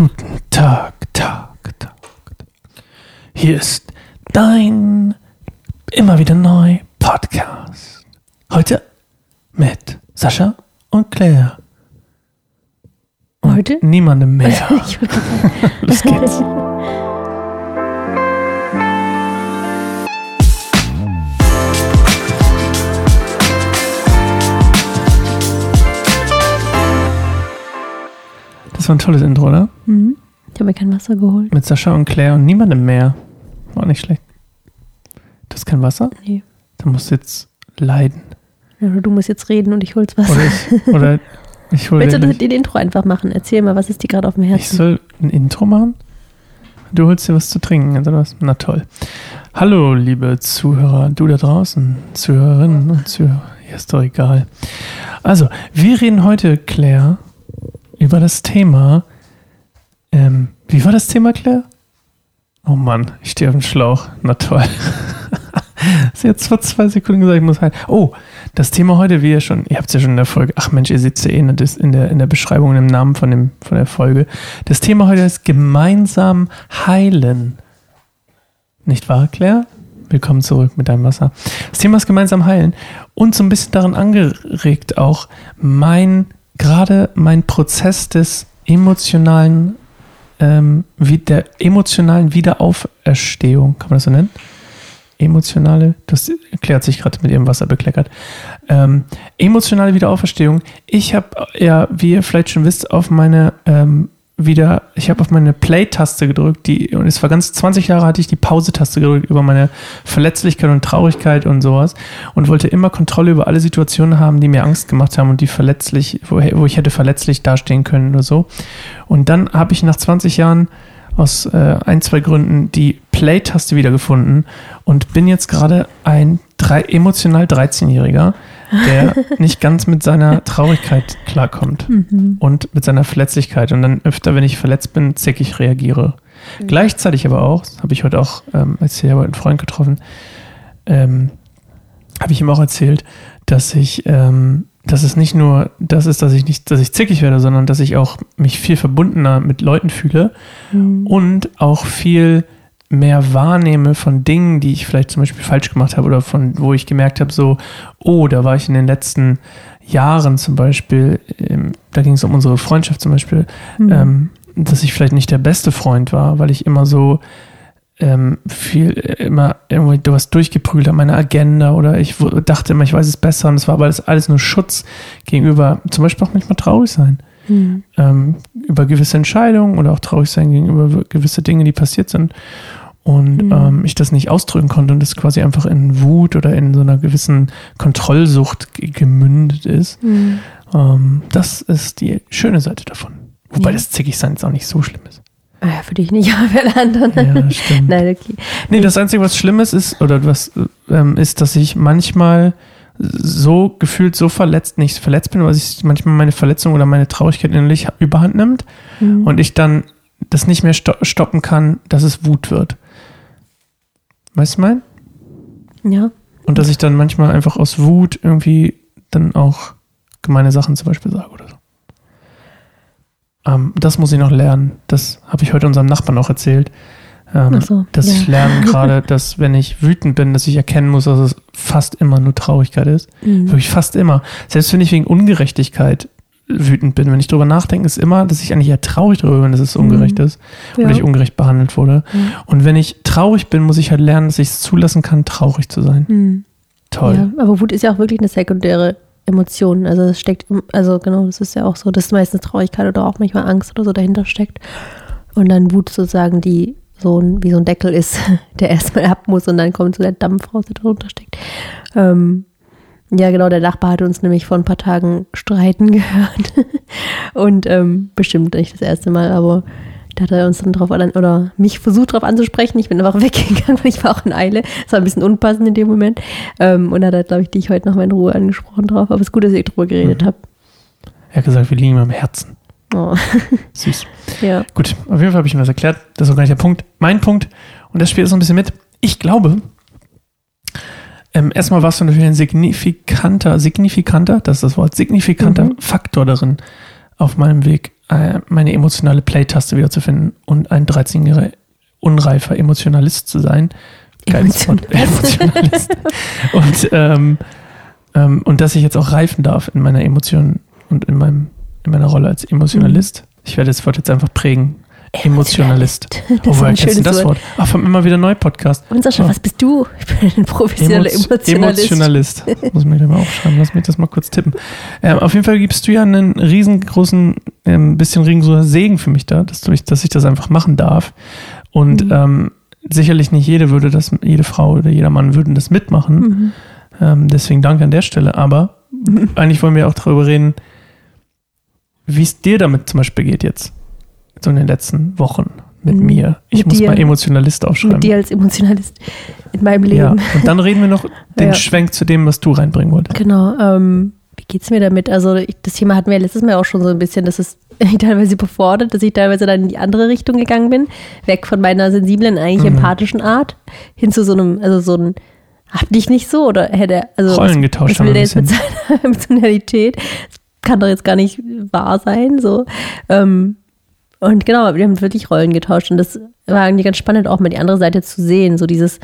Guten Tag, Tag, Tag. Hier ist dein immer wieder neu Podcast. Heute mit Sascha und Claire. Und Heute? Niemandem mehr. Los geht's. War ein tolles Intro, oder? mhm. Ich habe mir kein Wasser geholt. Mit Sascha und Claire und niemandem mehr. War nicht schlecht. Du hast kein Wasser? Nee. Dann musst du jetzt leiden. Oder du musst jetzt reden und ich hol's Wasser. Oder ich, oder ich hole Willst du den Intro einfach machen? Erzähl mal, was ist dir gerade auf dem Ich Herzen? soll ein Intro machen? Du holst dir was zu trinken, oder was? Na toll. Hallo, liebe Zuhörer, du da draußen, Zuhörerinnen und Zuhörer. Ja, ist doch egal. Also, wir reden heute, Claire, über das Thema. Ähm, wie war das Thema, Claire? Oh Mann, ich stehe auf dem Schlauch. Na toll. Sie hat vor zwei Sekunden gesagt, ich muss halt. Oh, das Thema heute, wie ihr schon, ihr habt es ja schon in der Folge, ach Mensch, ihr seht es ja eh in der, in der, in der Beschreibung, im Namen von, dem, von der Folge. Das Thema heute ist gemeinsam heilen. Nicht wahr, Claire? Willkommen zurück mit deinem Wasser. Das Thema ist gemeinsam heilen und so ein bisschen daran angeregt auch mein, gerade mein Prozess des emotionalen, ähm, wie, der emotionalen Wiederauferstehung, kann man das so nennen? emotionale, das erklärt sich gerade mit ihrem Wasser bekleckert. Ähm, emotionale Wiederauferstehung. Ich habe ja, wie ihr vielleicht schon wisst, auf meine ähm, wieder, ich habe auf meine Play-Taste gedrückt, die, und es war ganz 20 Jahre hatte ich die Pause-Taste gedrückt über meine Verletzlichkeit und Traurigkeit und sowas und wollte immer Kontrolle über alle Situationen haben, die mir Angst gemacht haben und die verletzlich, wo, wo ich hätte verletzlich dastehen können oder so. Und dann habe ich nach 20 Jahren aus äh, ein, zwei Gründen die Play-Taste wiedergefunden und bin jetzt gerade ein drei, emotional 13-Jähriger, der nicht ganz mit seiner Traurigkeit klarkommt Mhm. und mit seiner Verletzlichkeit. Und dann öfter, wenn ich verletzt bin, zickig reagiere. Gleichzeitig aber auch, habe ich heute auch, ähm, als ich habe einen Freund getroffen, ähm, habe ich ihm auch erzählt, dass ich, ähm, dass es nicht nur das ist, dass ich nicht, dass ich zickig werde, sondern dass ich auch mich viel verbundener mit Leuten fühle Mhm. und auch viel mehr wahrnehme von Dingen, die ich vielleicht zum Beispiel falsch gemacht habe oder von wo ich gemerkt habe, so, oh, da war ich in den letzten Jahren zum Beispiel, ähm, da ging es um unsere Freundschaft zum Beispiel, Mhm. ähm, dass ich vielleicht nicht der beste Freund war, weil ich immer so ähm, viel, äh, immer irgendwie was durchgeprügelt habe, meine Agenda oder ich dachte immer, ich weiß es besser und es war aber alles, alles nur Schutz gegenüber, zum Beispiel auch manchmal traurig sein Mhm. ähm, über gewisse Entscheidungen oder auch traurig sein gegenüber gewisse Dinge, die passiert sind. Und Mhm. ähm, ich das nicht ausdrücken konnte und das quasi einfach in Wut oder in so einer gewissen Kontrollsucht ge- gemündet ist. Mhm. Ähm, das ist die schöne Seite davon. Wobei Ja. das Zickigsein jetzt auch nicht so schlimm ist. Ah ja, für dich nicht, aber für alle anderen. Ja, stimmt. Nein, okay. Nee, das Einzige, was Schlimmes ist, oder was ähm, ist, dass ich manchmal so gefühlt so verletzt, nicht verletzt bin, weil ich manchmal meine Verletzung oder meine Traurigkeit innerlich überhand nimmt Mhm. und ich dann das nicht mehr sto stoppen kann, dass es Wut wird. Weißt du mein? ja. Und dass ich dann manchmal einfach aus Wut irgendwie dann auch gemeine Sachen zum Beispiel sage oder so. Ähm, das muss ich noch lernen. Das habe ich heute unserem Nachbarn auch erzählt. Ähm, Ach so, dass ja. ich lerne gerade, dass wenn ich wütend bin, dass ich erkennen muss, dass es fast immer nur Traurigkeit ist. Mhm. Wirklich fast immer. Selbst wenn ich wegen Ungerechtigkeit wütend bin, wenn ich drüber nachdenke, ist immer, dass ich eigentlich eher traurig darüber bin, dass es ungerecht Mhm. ist Ja. oder ich ungerecht behandelt wurde. Mhm. Und wenn ich traurig bin, muss ich halt lernen, dass ich es zulassen kann, traurig zu sein. Mhm. Toll. Ja, aber Wut ist ja auch wirklich eine sekundäre Emotion. Also es steckt, also genau, das ist ja auch so, dass meistens Traurigkeit oder auch manchmal Angst oder so dahinter steckt. Und dann Wut sozusagen, die so ein, wie so ein Deckel ist, der erstmal ab muss und dann kommt so der Dampf raus, der darunter steckt. Ähm, ja, genau, der Nachbar hat uns nämlich vor ein paar Tagen streiten gehört. und ähm, bestimmt nicht das erste Mal, aber da hat er uns dann drauf an, oder mich versucht darauf anzusprechen. Ich bin einfach weggegangen, weil ich war auch in Eile. Das war ein bisschen unpassend in dem Moment. Ähm, und da hat er, glaube ich, dich heute noch mal in Ruhe angesprochen drauf. Aber es ist gut, dass ihr drüber geredet Mhm. habt. Er hat gesagt, wir liegen ihm am Herzen. Oh, Süß. ja. Gut, auf jeden Fall habe ich ihm das erklärt. Das ist auch gar nicht der Punkt. Mein Punkt, und das spielt so ein bisschen mit. Ich glaube, ähm, erstmal warst du natürlich ein signifikanter, signifikanter, das ist das Wort, signifikanter Mhm. Faktor darin, auf meinem Weg äh, meine emotionale Play-Taste wiederzufinden und ein 13-jähriger unreifer Emotionalist zu sein. Geiles Wort. Emotionalist. und, ähm, ähm, und dass ich jetzt auch reifen darf in meiner Emotion und in, meinem, in meiner Rolle als Emotionalist. Mhm. Ich werde das Wort jetzt einfach prägen. Emotionalist. Das oh, woher kennst du das Wort? Ach, vom immer wieder neu Podcast. Und Sascha, oh. was bist du? Ich bin ein professioneller Emo Emotionalist. Emotionalist. Muss mir mal aufschreiben, lass mich das mal kurz tippen. Ähm, auf jeden Fall gibst du ja einen riesengroßen, ein ähm, bisschen riesengroßer Segen für mich da, dass, du, dass ich das einfach machen darf. Und mhm. ähm, sicherlich nicht jede würde das, jede Frau oder jeder Mann würden das mitmachen. Mhm. Ähm, deswegen danke an der Stelle. Aber mhm. eigentlich wollen wir auch darüber reden, wie es dir damit zum Beispiel geht jetzt so in den letzten Wochen mit mir. Ich mit muss dir, mal Emotionalist aufschreiben. Mit dir als Emotionalist in meinem Leben. Ja, und dann reden wir noch den ja. Schwenk zu dem, was du reinbringen wolltest. Genau. Ähm, wie es mir damit? Also das Thema hatten wir letztes Mal auch schon so ein bisschen, dass es mich teilweise überfordert, dass ich teilweise dann in die andere Richtung gegangen bin, weg von meiner sensiblen, eigentlich mhm. empathischen Art, hin zu so einem, also so ein hab dich nicht so oder hätte also Rollen getauscht was will der jetzt mit seiner Emotionalität? Das kann doch jetzt gar nicht wahr sein, so. Ähm, und genau, wir haben wirklich Rollen getauscht und das war irgendwie ganz spannend, auch mal die andere Seite zu sehen. So dieses,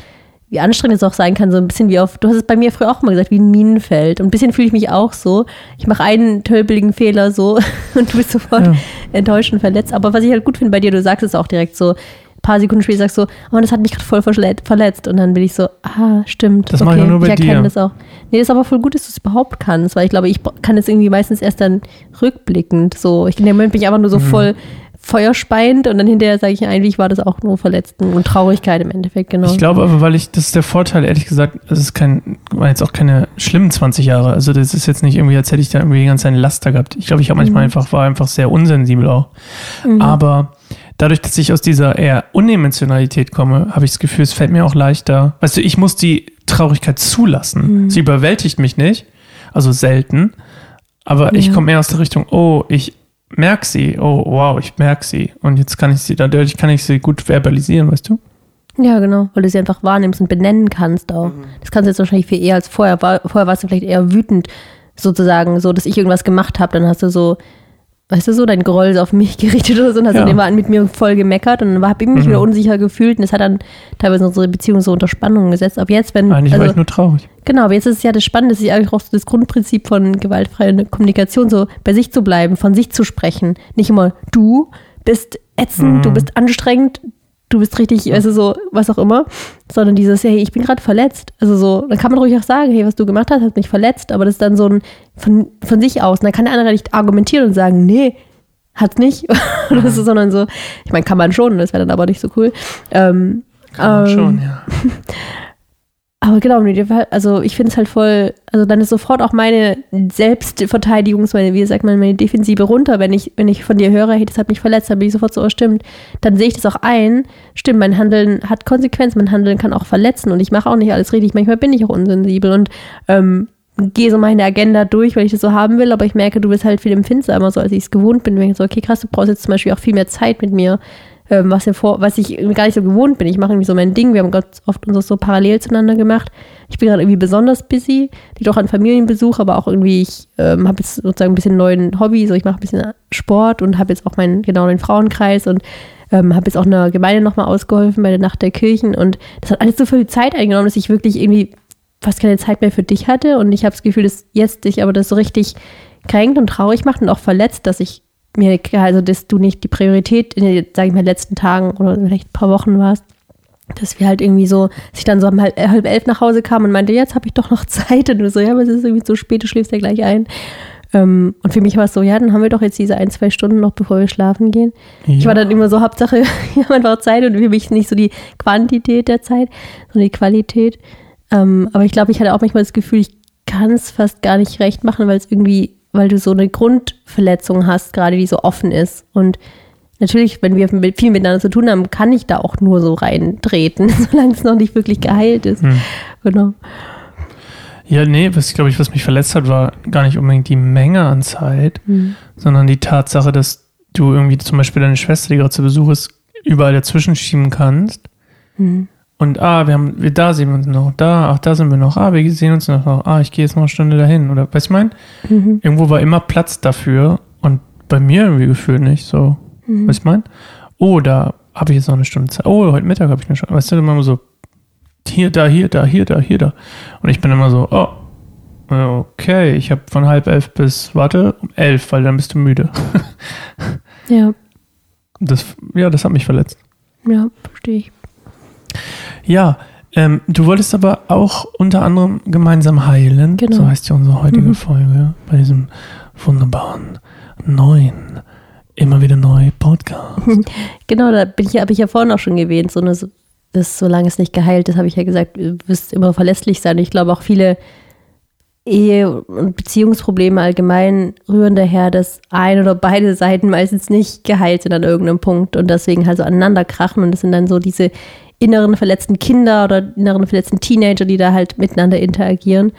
wie anstrengend es auch sein kann, so ein bisschen wie auf, du hast es bei mir früher auch mal gesagt, wie ein Minenfeld. Und ein bisschen fühle ich mich auch so. Ich mache einen tölpeligen Fehler so und du bist sofort ja. enttäuscht und verletzt. Aber was ich halt gut finde bei dir, du sagst es auch direkt so, ein paar Sekunden später sagst du, oh, das hat mich gerade voll verletzt. Und dann bin ich so, ah, stimmt. Das okay, mache ich nur bei ich erkenne dir. das auch. Nee, das ist aber voll gut, dass du es überhaupt kannst, weil ich glaube, ich kann es irgendwie meistens erst dann rückblickend so. Ich, in dem Moment bin ich einfach nur so mhm. voll feuerspeiend und dann hinterher sage ich eigentlich war das auch nur Verletzten und Traurigkeit im Endeffekt, genau. Ich glaube aber, weil ich, das ist der Vorteil, ehrlich gesagt, es ist kein, war jetzt auch keine schlimmen 20 Jahre. Also das ist jetzt nicht irgendwie, als hätte ich da irgendwie ganz einen Laster gehabt. Ich glaube, ich habe manchmal mhm. einfach, war einfach sehr unsensibel auch. Mhm. Aber dadurch, dass ich aus dieser eher Unemotionalität komme, habe ich das Gefühl, es fällt mir auch leichter. Weißt du, ich muss die Traurigkeit zulassen. Mhm. Sie überwältigt mich nicht, also selten. Aber ja. ich komme eher aus der Richtung, oh, ich merke sie. Oh, wow, ich merke sie. Und jetzt kann ich sie, dadurch kann ich sie gut verbalisieren, weißt du? Ja, genau, weil du sie einfach wahrnimmst und benennen kannst auch. Mhm. Das kannst du jetzt wahrscheinlich viel eher als vorher. Vorher warst du vielleicht eher wütend, sozusagen, so, dass ich irgendwas gemacht habe. Dann hast du so weißt du so, dein Groll so auf mich gerichtet oder so und hast ja. dann immer mit mir voll gemeckert und dann habe ich mich mhm. wieder unsicher gefühlt und das hat dann teilweise unsere Beziehung so unter Spannung gesetzt. Aber jetzt, wenn. Eigentlich also, war ich nur traurig. Genau, aber jetzt ist es ja das Spannende, dass ich eigentlich auch so das Grundprinzip von gewaltfreier Kommunikation, so bei sich zu bleiben, von sich zu sprechen. Nicht immer du bist ätzend, mhm. du bist anstrengend, du bist richtig, also so, was auch immer, sondern dieses, hey, ich bin gerade verletzt. Also so, dann kann man ruhig auch sagen, hey, was du gemacht hast, hat mich verletzt, aber das ist dann so ein von, von sich aus. Und dann kann der andere nicht argumentieren und sagen, nee, hat's nicht. Oder so, sondern so, ich meine, kann man schon, das wäre dann aber nicht so cool. Ähm, kann man ähm, schon, ja. Aber genau, also ich finde es halt voll, also dann ist sofort auch meine Selbstverteidigungs, meine, wie sagt man, meine Defensive runter, wenn ich, wenn ich von dir höre, hey, das hat mich verletzt, dann bin ich sofort so, oh, stimmt. Dann sehe ich das auch ein, stimmt, mein Handeln hat Konsequenzen, mein Handeln kann auch verletzen und ich mache auch nicht alles richtig. Manchmal bin ich auch unsensibel und ähm, gehe so meine Agenda durch, weil ich das so haben will, aber ich merke, du bist halt viel empfindsamer, so als ich es gewohnt bin. Wenn ich so, okay, krass, du brauchst jetzt zum Beispiel auch viel mehr Zeit mit mir ähm, was, vor, was ich gar nicht so gewohnt bin. Ich mache irgendwie so mein Ding. Wir haben ganz oft uns so parallel zueinander gemacht. Ich bin gerade irgendwie besonders busy, liegt auch an Familienbesuch, aber auch irgendwie, ich ähm, habe jetzt sozusagen ein bisschen neuen Hobby, so ich mache ein bisschen Sport und habe jetzt auch meinen genau den Frauenkreis und ähm, habe jetzt auch einer Gemeinde nochmal ausgeholfen bei der Nacht der Kirchen und das hat alles so viel Zeit eingenommen, dass ich wirklich irgendwie fast keine Zeit mehr für dich hatte und ich habe das Gefühl, dass jetzt dich aber das so richtig kränkt und traurig macht und auch verletzt, dass ich mir, also dass du nicht die Priorität in den, sag ich mal, letzten Tagen oder vielleicht ein paar Wochen warst, dass wir halt irgendwie so, dass ich dann so um halb, halb elf nach Hause kam und meinte, jetzt habe ich doch noch Zeit. Und du so, ja, aber es ist irgendwie so spät, du schläfst ja gleich ein. Ähm, und für mich war es so, ja, dann haben wir doch jetzt diese ein, zwei Stunden noch, bevor wir schlafen gehen. Ja. Ich war dann immer so, Hauptsache, wir haben einfach Zeit und für mich nicht so die Quantität der Zeit, sondern die Qualität. Ähm, aber ich glaube, ich hatte auch manchmal das Gefühl, ich kann es fast gar nicht recht machen, weil es irgendwie weil du so eine Grundverletzung hast, gerade die so offen ist. Und natürlich, wenn wir viel miteinander zu tun haben, kann ich da auch nur so reintreten, solange es noch nicht wirklich geheilt ist. Hm. Genau. Ja, nee, was glaube ich, was mich verletzt hat, war gar nicht unbedingt die Menge an Zeit, hm. sondern die Tatsache, dass du irgendwie zum Beispiel deine Schwester, die gerade zu Besuch ist, überall dazwischen schieben kannst. Hm. Und ah, wir haben, wir, da sehen wir uns noch, da, ach, da sind wir noch, ah, wir sehen uns noch, ah, ich gehe jetzt noch eine Stunde dahin. Oder weißt du mein? Mhm. Irgendwo war immer Platz dafür und bei mir irgendwie gefühlt nicht so. Mhm. Was ich meine? Oh, da habe ich jetzt noch eine Stunde Zeit. Oh, heute Mittag habe ich eine Stunde. Weißt du, immer so hier, da, hier, da, hier, da, hier, da. Und ich bin immer so, oh, okay, ich habe von halb elf bis, warte, um elf, weil dann bist du müde. Ja, Das, ja, das hat mich verletzt. ja, verstehe ich. Ja, ähm, du wolltest aber auch unter anderem gemeinsam heilen. Genau. So heißt ja unsere heutige Mhm. Folge bei diesem wunderbaren neuen, immer wieder neu Podcast. Genau, da bin ich, habe ich ja vorhin auch schon erwähnt, so eine, das, solange es nicht geheilt ist, habe ich ja gesagt, du wirst immer verlässlich sein. Ich glaube auch viele Ehe- und Beziehungsprobleme allgemein rühren daher, dass eine oder beide Seiten meistens nicht geheilt sind an irgendeinem Punkt und deswegen halt so aneinander krachen und das sind dann so diese inneren verletzten Kinder oder inneren verletzten Teenager, die da halt miteinander interagieren,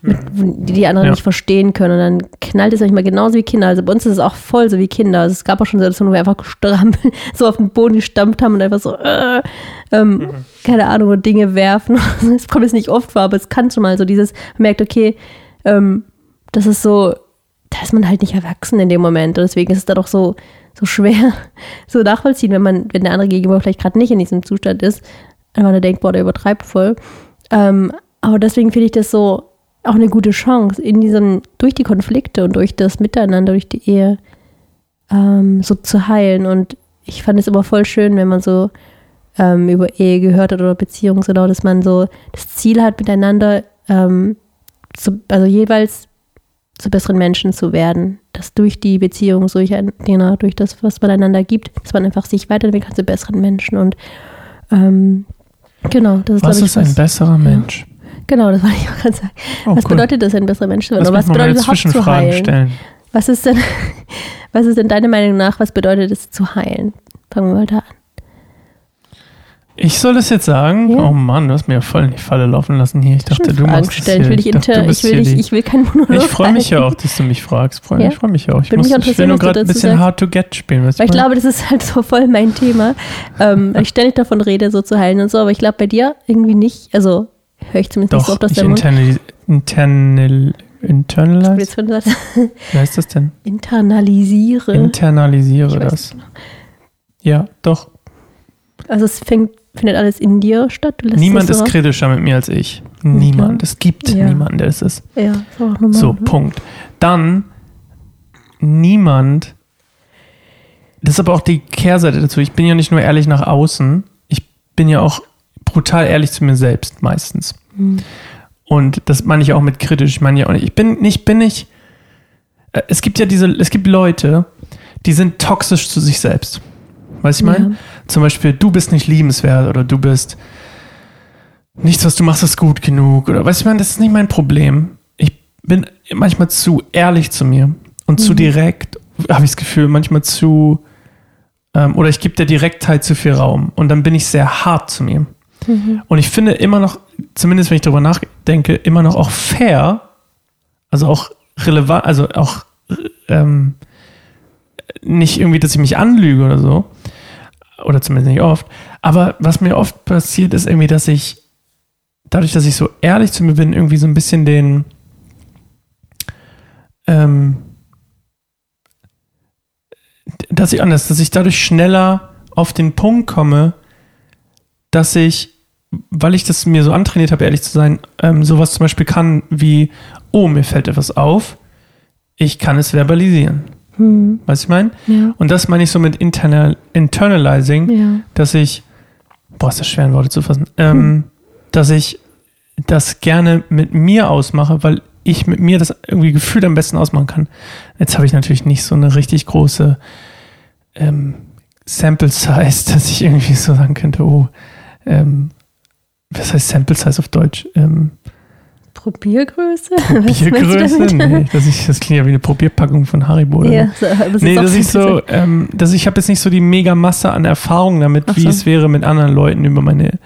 mit, die die anderen Ja. nicht verstehen können und dann knallt es manchmal genauso wie Kinder. Also bei uns ist es auch voll so wie Kinder. Also es gab auch schon Situationen, wo wir einfach gestrampelt, so auf den Boden gestampft haben und einfach so, äh, ähm, keine Ahnung, und Dinge werfen. Es kommt jetzt nicht oft vor, aber es kann schon mal so dieses, man merkt, okay, ähm, das ist so, da ist man halt nicht erwachsen in dem Moment. Und deswegen ist es dann auch so, so schwer so nachvollziehen, wenn man, wenn der andere Gegenüber vielleicht gerade nicht in diesem Zustand ist, weil man denkt, boah, der übertreibt voll. Ähm, aber deswegen finde ich das so auch eine gute Chance, in diesem, durch die Konflikte und durch das Miteinander, durch die Ehe, ähm, so zu heilen. Und ich fand es immer voll schön, wenn man so ähm, über Ehe gehört hat oder Beziehung, so dass man so das Ziel hat, miteinander, ähm, zu, also jeweils zu besseren Menschen zu werden. Dass durch die Beziehung, durch, genau, durch das, was man einander gibt, dass man einfach sich weiterentwickeln kann zu besseren Menschen. Und ähm, genau, das ist, Was ich, ist ein besserer Mensch? Genau, das wollte ich auch gerade sagen. Oh, was cool. bedeutet das, ein besserer Mensch zu werden? Oder was bedeutet überhaupt zu heilen? stellen. Was ist denn, was ist denn deiner Meinung nach, was bedeutet es zu heilen? Fangen wir mal da an. Ich soll das jetzt sagen? Ja. Oh Mann, du hast mir ja voll in die Falle laufen lassen hier. Ich dachte, du Fragen das stellen. hier. Ich will dich dachte, ich will die- ich will keinen Monolog Ich freue mich ja auch, dass du mich fragst. Freu, Ja. Ich freue mich ja auch. Ich, Würde muss, mich ich will nur gerade ein bisschen sagst. Hard to Get spielen. Weißt Weil ich du? glaube, das ist halt so voll mein Thema. ähm, weil ich ständig davon rede, so zu heilen und so, aber ich glaube bei dir irgendwie nicht. Also höre ich zumindest nicht so Doch, oft aus ich deinem Mund. internal, internalize. Wie heißt das denn? Internalisiere. Internalisiere Ich das. Ja, doch. also es fängt, findet alles in dir statt. Niemand ist kritischer mit mir als ich. Niemand. Es gibt Ja. niemanden, der es ist. Ja, ist auch normal. So, ne? Punkt. Dann niemand. Das ist aber auch die Kehrseite dazu. Ich bin ja nicht nur ehrlich nach außen, ich bin ja auch brutal ehrlich zu mir selbst meistens. Hm. Und das meine ich auch mit kritisch. Ich meine ja auch nicht. Ich bin nicht, bin nicht. äh, Es gibt ja diese, es gibt Leute, die sind toxisch zu sich selbst. Weißt du, ich meine? Ja. Zum Beispiel, du bist nicht liebenswert oder du bist nichts, was du machst, ist gut genug. Oder weißt du, ich meine, das ist nicht mein Problem. Ich bin manchmal zu ehrlich zu mir und zu direkt, habe ich das Gefühl, manchmal zu, ähm, oder ich gebe der Direktheit zu viel Raum und dann bin ich sehr hart zu mir. Und ich finde immer noch, zumindest wenn ich darüber nachdenke, immer noch auch fair, also auch relevant, also auch ähm, nicht irgendwie, dass ich mich anlüge oder so, oder zumindest nicht oft, aber was mir oft passiert, ist irgendwie, dass ich dadurch, dass ich so ehrlich zu mir bin, irgendwie so ein bisschen den ähm, dass ich anders, dass ich dadurch schneller auf den Punkt komme, dass ich, weil ich das mir so antrainiert habe, ehrlich zu sein, ähm, sowas zum Beispiel kann wie, oh, mir fällt etwas auf, ich kann es verbalisieren. Hm. Weißt du, ich meine? Ja. Und das meine ich so mit internal, Internalizing, Ja. dass ich, boah, ist das schwer in Worte zu fassen, ähm, dass ich das gerne mit mir ausmache, weil ich mit mir das irgendwie gefühlt am besten ausmachen kann. Jetzt habe ich natürlich nicht so eine richtig große ähm, Sample Size, dass ich irgendwie so sagen könnte, oh, ähm, was heißt Sample Size auf Deutsch? Ähm, Probiergröße? Was meinst du Biergröße? damit? Nee, das, ich, das klingt ja wie eine Probierpackung von Haribo. Oder? Ja, so, es Nee, ist dass ich so, ähm, dass ich habe jetzt nicht so die mega Masse an Erfahrung damit, Ach wie so. es wäre mit anderen Leuten über meine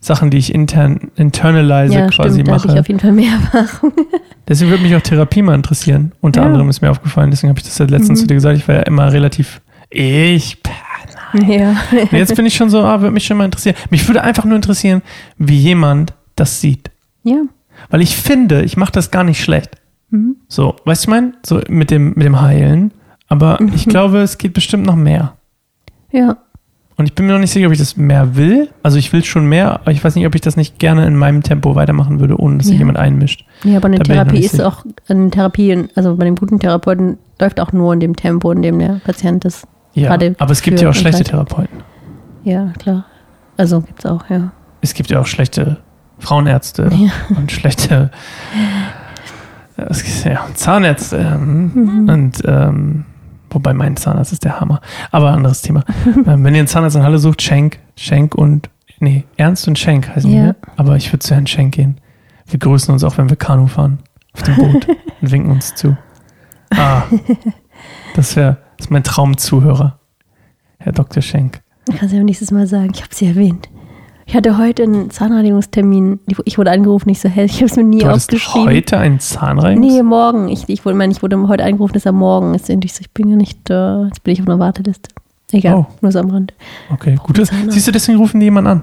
Sachen, die ich intern internalise ja, quasi stimmt, da habe ich mache. auf jeden Fall mehr Erfahrung. Deswegen würde mich auch Therapie mal interessieren. Unter Ja. anderem ist mir aufgefallen, deswegen habe ich das ja letztens Mhm. zu dir gesagt, ich war ja immer relativ ich. ja. Und jetzt bin ich schon so, ah, würde mich schon mal interessieren. Mich würde einfach nur interessieren, wie jemand das sieht. ja. Weil ich finde, ich mache das gar nicht schlecht. Mhm. So, weißt du, ich meine? So mit dem, mit dem Heilen. Aber ich glaube, es geht bestimmt noch mehr. Ja. Und ich bin mir noch nicht sicher, ob ich das mehr will. Also ich will schon mehr, aber ich weiß nicht, ob ich das nicht gerne in meinem Tempo weitermachen würde, ohne dass sich Ja. jemand einmischt. Nee, aber eine Da Therapie ist sicher. auch, eine Therapie, also bei dem guten Therapeuten läuft auch nur in dem Tempo, in dem der Patient ist. Ja, aber es gibt ja auch schlechte. Therapeuten. Ja, klar. Also gibt's auch, ja. Es gibt ja auch schlechte Frauenärzte Ja. und schlechte ja, Zahnärzte. ähm, Mhm. Und ähm, wobei mein Zahnarzt ist der Hammer. Aber anderes Thema. ähm, wenn ihr einen Zahnarzt in Halle sucht, Schenk, Schenk und nee, Ernst und Schenk heißen Ja. wir. Aber ich würde zu Herrn Schenk gehen. Wir grüßen uns auch, wenn wir Kanu fahren. Auf dem Boot und winken uns zu. Ah, das wäre das ist mein Traumzuhörer. Herr Dr. Schenk. Ich kann es ja nächstes Mal sagen. Ich habe sie erwähnt. Ich hatte heute einen Zahnreinigungstermin. Ich wurde angerufen, nicht so hell. Ich habe es mir nie Du aufgeschrieben. heute einen Zahnreinigungs... Nee, morgen. Ich, ich, wurde, ich wurde heute angerufen, ist am Morgen. Ist endlich so, ich bin ja nicht, äh, jetzt bin ich auf einer Warteliste. Egal, Oh. nur so am Rand. Okay, gut. Siehst du, deswegen rufen die jemand an.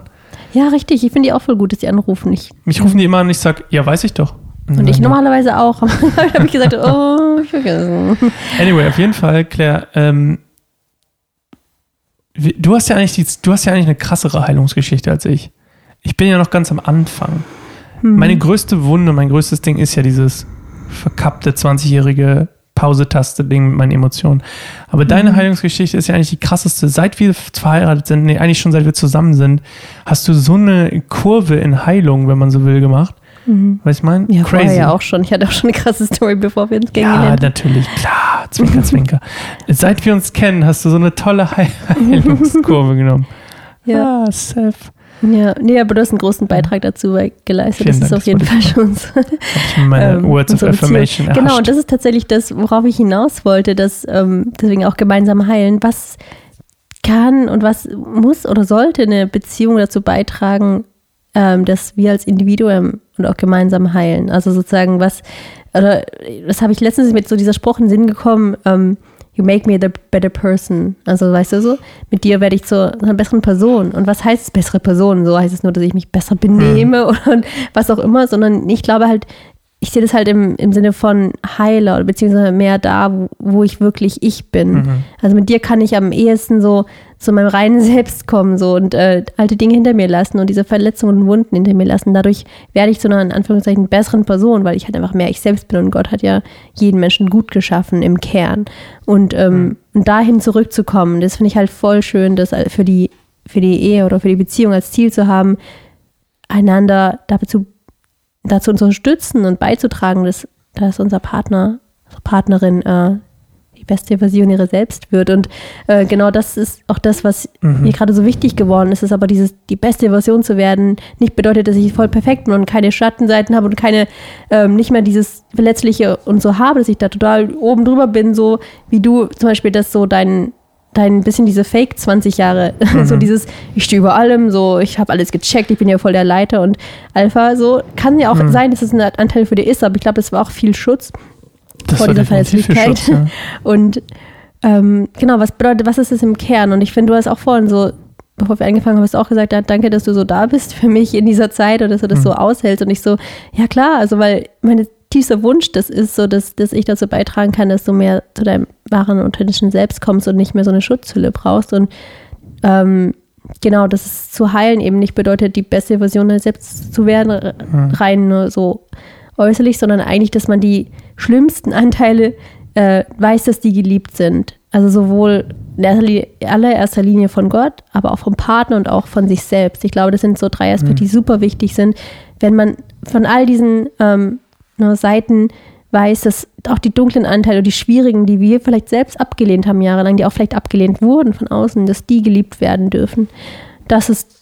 Ja, richtig. Ich finde die auch voll gut, dass die anrufen. Ich, Mich rufen die immer an und ich sag, ja, weiß ich doch. und ich normalerweise auch. da habe ich gesagt, oh, ich vergessen. Anyway, auf jeden Fall, Claire, ähm, du hast ja eigentlich die, du hast ja eigentlich eine krassere Heilungsgeschichte als ich. Ich bin ja noch ganz am Anfang. Hm. Meine größte Wunde, mein größtes Ding ist ja dieses verkappte 20-jährige Pause-Taste-Ding mit meinen Emotionen. Aber deine Heilungsgeschichte ist ja eigentlich die krasseste. Seit wir verheiratet sind, nee, eigentlich schon seit wir zusammen sind, hast du so eine Kurve in Heilung, wenn man so will, gemacht. Mhm. Weißt du, ich meine? Ja, vorher ja auch schon. Ich hatte auch schon eine krasse Story, bevor wir uns Ja, kennengelernt haben. natürlich, klar. Zwinker, zwinker. Seit wir uns kennen, hast du so eine tolle Heil Heilungskurve genommen. Ja. Ah, Seth. Ja, nee, aber du hast einen großen Beitrag dazu bei- geleistet. Vielen das ist Dank, auf das jeden Fall schon so. Meine Ähm, Words of. Affirmation erhascht. Genau, und das ist tatsächlich das, worauf ich hinaus wollte, dass ähm, deswegen auch gemeinsam heilen. Was kann und was muss oder sollte eine Beziehung dazu beitragen, ähm, dass wir als Individuum und auch gemeinsam heilen? Also sozusagen, was, oder das habe ich letztens mit so dieser Spruch in den Sinn gekommen, ähm, You make me the better person. Also weißt du so, mit dir werde ich zu einer besseren Person. Und was heißt es bessere Person? So heißt es nur, dass ich mich besser benehme oder was auch immer, sondern ich glaube halt, ich sehe das halt im, im Sinne von Heiler oder beziehungsweise mehr da, wo, wo ich wirklich ich bin. Mhm. Also mit dir kann ich am ehesten so zu meinem reinen Selbst kommen so und äh, alte Dinge hinter mir lassen und diese Verletzungen und Wunden hinter mir lassen. Dadurch werde ich zu einer in Anführungszeichen besseren Person, weil ich halt einfach mehr ich selbst bin und Gott hat ja jeden Menschen gut geschaffen im Kern. Und, ähm, und dahin zurückzukommen, das finde ich halt voll schön, das für die, für die Ehe oder für die Beziehung als Ziel zu haben, einander dazu dazu unterstützen und beizutragen, dass, dass unser Partner, unsere Partnerin äh, die beste Version ihrer selbst wird. Und äh, genau das ist auch das, was Mhm. mir gerade so wichtig geworden ist, ist aber dieses, die beste Version zu werden, nicht bedeutet, dass ich voll perfekt bin und keine Schattenseiten habe und keine, ähm, nicht mehr dieses Verletzliche und so habe, dass ich da total oben drüber bin, so wie du zum Beispiel das so dein dein bisschen diese Fake 20 Jahre, so dieses, ich stehe über allem, so ich habe alles gecheckt, ich bin ja voll der Leiter und Alpha, so kann ja auch sein, dass es ein Anteil für dich ist, aber ich glaube, das war auch viel Schutz das vor dieser Verletzlichkeit. Schutz, ja. Und ähm, genau, was bedeutet, was ist es im Kern? Und ich finde, du hast auch vorhin so, bevor wir angefangen haben, hast du auch gesagt, ja, danke, dass du so da bist für mich in dieser Zeit oder dass du das Mhm. so aushältst. Und ich so, ja klar, also weil mein tiefster Wunsch das ist, so dass, dass ich dazu beitragen kann, dass du mehr zu deinem wahren authentischen Selbst kommst und nicht mehr so eine Schutzhülle brauchst. Und ähm, genau, dass es zu heilen eben nicht bedeutet, die beste Version Selbst zu werden, Mhm. rein nur so äußerlich, sondern eigentlich, dass man die schlimmsten Anteile äh, weiß, dass die geliebt sind. Also sowohl in allererster Linie von Gott, aber auch vom Partner und auch von sich selbst. Ich glaube, das sind so drei Aspekte, die super wichtig sind. Wenn man von all diesen ähm, ne, Seiten weiß, dass auch die dunklen Anteile, die schwierigen, die wir vielleicht selbst abgelehnt haben jahrelang, die auch vielleicht abgelehnt wurden von außen, dass die geliebt werden dürfen. Das ist